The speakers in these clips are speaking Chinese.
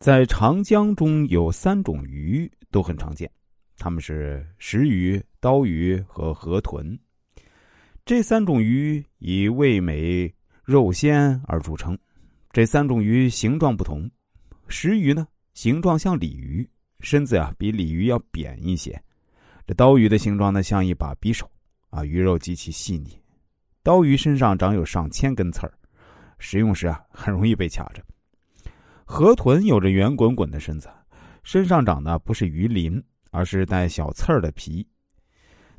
在长江中有三种鱼都很常见，它们是石鱼、刀鱼和河豚。这三种鱼以味美、肉鲜而著称。这三种鱼形状不同，石鱼呢形状像鲤鱼，身子啊比鲤鱼要扁一些；这刀鱼的形状呢像一把匕首，啊鱼肉极其细腻。刀鱼身上长有上千根刺儿，食用时啊很容易被卡着。河豚有着圆滚滚的身子，身上长的不是鱼鳞，而是带小刺儿的皮。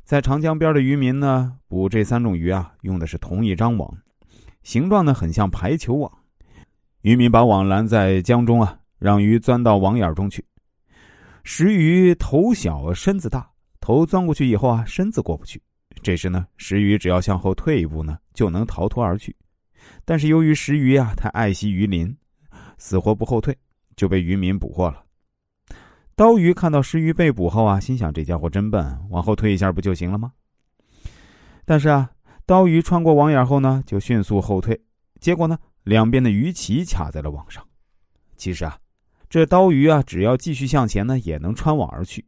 在长江边的渔民呢，捕这三种鱼啊，用的是同一张网，形状呢很像排球网。渔民把网拦在江中啊，让鱼钻到网眼中去。石鱼头小身子大，头钻过去以后啊，身子过不去。这时呢，石鱼只要向后退一步呢，就能逃脱而去。但是由于石鱼啊，太爱惜鱼鳞。死活不后退，就被渔民捕获了。刀鱼看到石鱼被捕后啊，心想这家伙真笨，往后退一下不就行了吗？但是啊，刀鱼穿过网眼后呢，就迅速后退，结果呢，两边的鱼鳍卡在了网上。其实啊，这刀鱼啊，只要继续向前呢，也能穿网而去。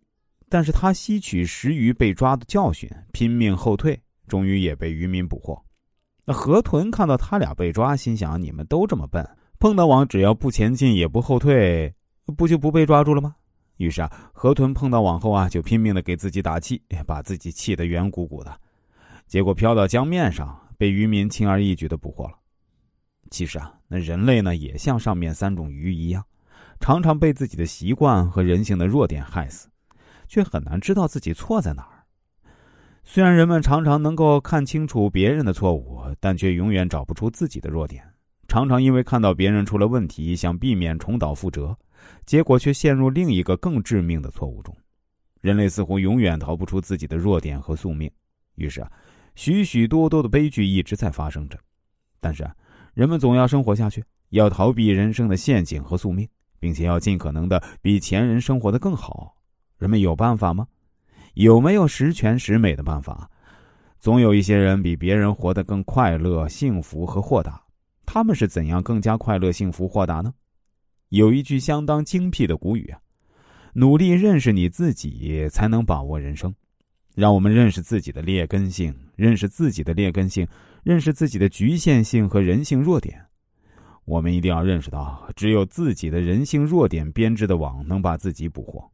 但是他吸取石鱼被抓的教训，拼命后退，终于也被渔民捕获。那河豚看到他俩被抓，心想你们都这么笨。碰到网，只要不前进也不后退，不就不被抓住了吗？于是啊，河豚碰到网后啊，就拼命的给自己打气，把自己气得圆鼓鼓的。结果飘到江面上，被渔民轻而易举的捕获了。其实啊，那人类呢，也像上面三种鱼一样，常常被自己的习惯和人性的弱点害死，却很难知道自己错在哪儿。虽然人们常常能够看清楚别人的错误，但却永远找不出自己的弱点。常常因为看到别人出了问题，想避免重蹈覆辙，结果却陷入另一个更致命的错误中。人类似乎永远逃不出自己的弱点和宿命，于是啊，许许多多的悲剧一直在发生着。但是啊，人们总要生活下去，要逃避人生的陷阱和宿命，并且要尽可能的比前人生活的更好。人们有办法吗？有没有十全十美的办法？总有一些人比别人活得更快乐、幸福和豁达。他们是怎样更加快乐、幸福、豁达呢？有一句相当精辟的古语啊：“努力认识你自己，才能把握人生。”让我们认识自己的劣根性，认识自己的劣根性，认识自己的局限性和人性弱点。我们一定要认识到，只有自己的人性弱点编织的网，能把自己捕获。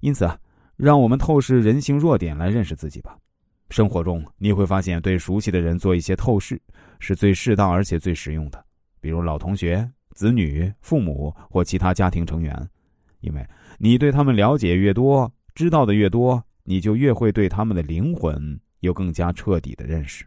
因此啊，让我们透视人性弱点，来认识自己吧。生活中你会发现，对熟悉的人做一些透视，是最适当而且最实用的。比如老同学、子女、父母或其他家庭成员，因为你对他们了解越多，知道的越多，你就越会对他们的灵魂有更加彻底的认识。